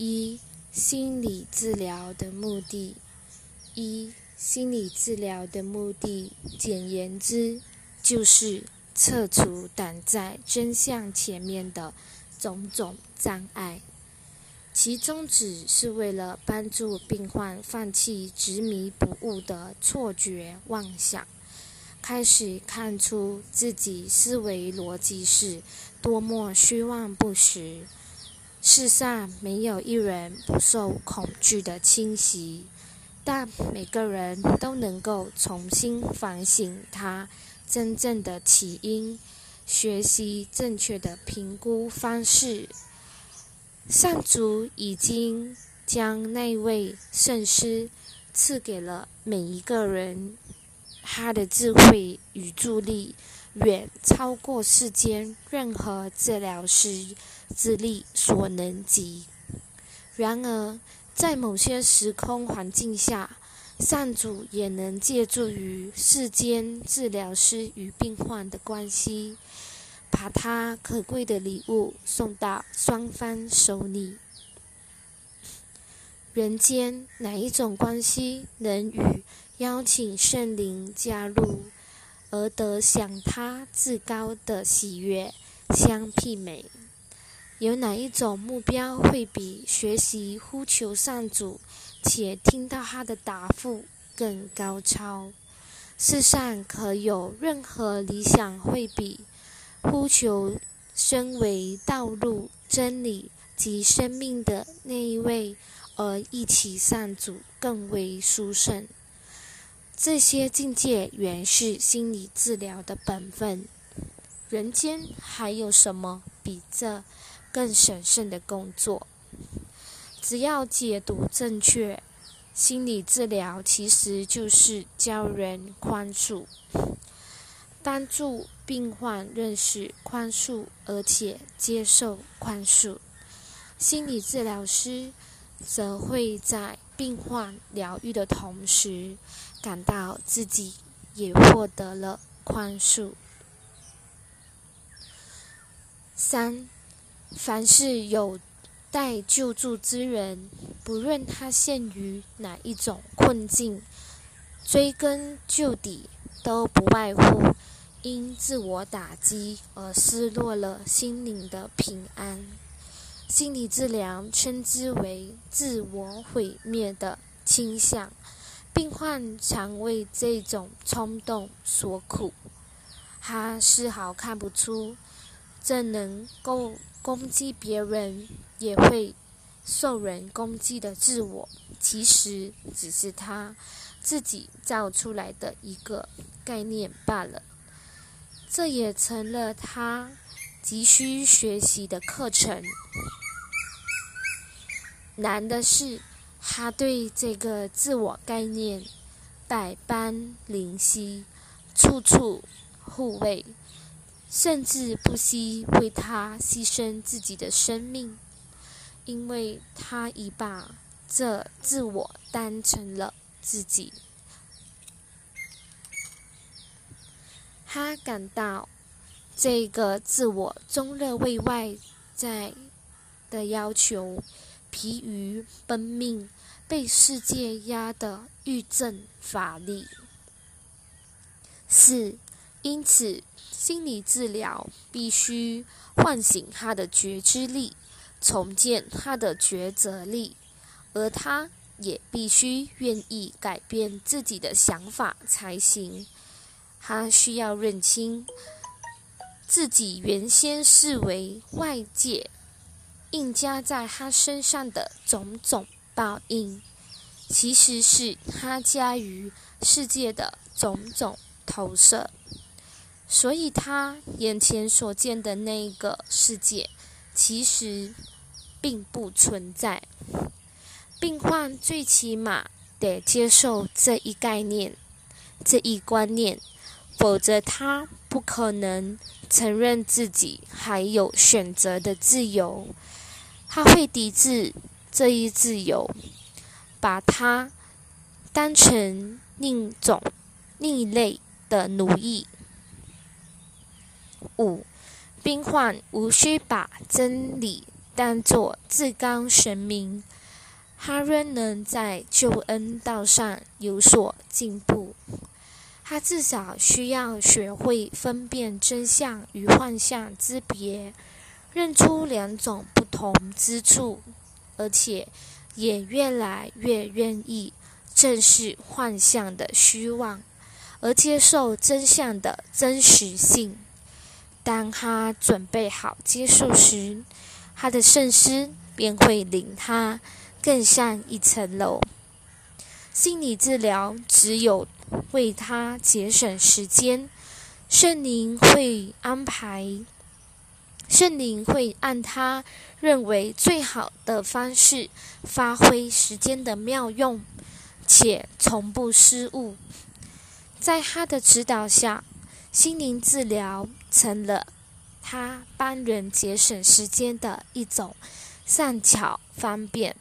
一、心理治疗的目的。一、心理治疗的目的，简言之，就是撤除挡在真相前面的种种障碍。其宗旨是为了帮助病患放弃执迷不悟的错觉妄想，开始看出自己思维逻辑是多么虚妄不实。世上没有一人不受恐惧的侵袭，但每个人都能够重新反省他真正的起因，学习正确的评估方式。上主已经将那位圣师赐给了每一个人，他的智慧与助力远超过世间任何治疗师。之力所能及。然而，在某些时空环境下，上主也能借助于世间治疗师与病患的关系，把他可贵的礼物送到双方手里。人间哪一种关系能与邀请圣灵加入，而得享他至高的喜悦相媲美？有哪一种目标会比学习呼求上主，且听到他的答复更高超？世上可有任何理想会比呼求身为道路、真理及生命的那一位而一起上主更为殊胜？这些境界原是心理治疗的本分。人间还有什么比这？更神圣的工作，只要解读正确，心理治疗其实就是教人宽恕，帮助病患认识宽恕，而且接受宽恕。心理治疗师则会在病患疗愈的同时，感到自己也获得了宽恕。三。凡是有待救助之人，不论他陷于哪一种困境，追根究底，都不外乎因自我打击而失落了心灵的平安。心理治疗称之为自我毁灭的倾向，病患常为这种冲动所苦，他丝毫看不出这能够。攻击别人也会受人攻击的自我，其实只是他自己造出来的一个概念罢了。这也成了他急需学习的课程。难的是，他对这个自我概念百般怜惜，处处护卫。甚至不惜为他牺牲自己的生命，因为他已把这自我当成了自己。他感到这个自我终日为外在的要求疲于奔命，被世界压得欲振乏力。四，因此。心理治疗必须唤醒他的觉知力，重建他的抉择力，而他也必须愿意改变自己的想法才行。他需要认清自己原先视为外界印加在他身上的种种报应，其实是他加于世界的种种投射。所以，他眼前所见的那个世界，其实并不存在。病患最起码得接受这一概念、这一观念，否则他不可能承认自己还有选择的自由。他会抵制这一自由，把它当成另一种另一类的奴役。五，病患无需把真理当作至高神明，他仍能在救恩道上有所进步。他至少需要学会分辨真相与幻象之别，认出两种同之处，而且也越来越愿意正视幻象的虚妄，而接受真相的真实性。当他准备好接受时，他的圣师便会领他更上一层楼。心理治疗只有。为他节省时间，圣灵会安排，圣灵会按他认为最好的方式发挥时间的妙用，且从不失误。在他的指导下，心灵治疗成了他帮人节省时间的一种善巧方便。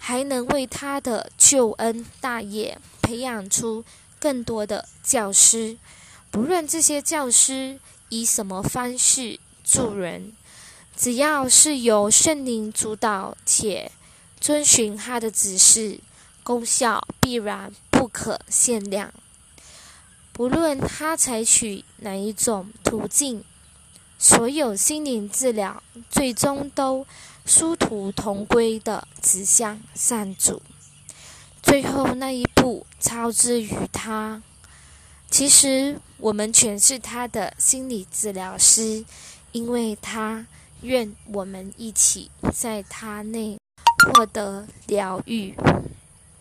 还能为他的救恩大业培养出更多的教师，不论这些教师以什么方式助人，只要是由圣灵主导且遵循他的指示，功效必然不可限量。不论他采取哪一种途径，所有心灵治疗最终都。殊途同归的指向善主，最后那一步操之于他。其实我们全是他的心理治疗师，因为他愿我们一起在他内获得疗愈。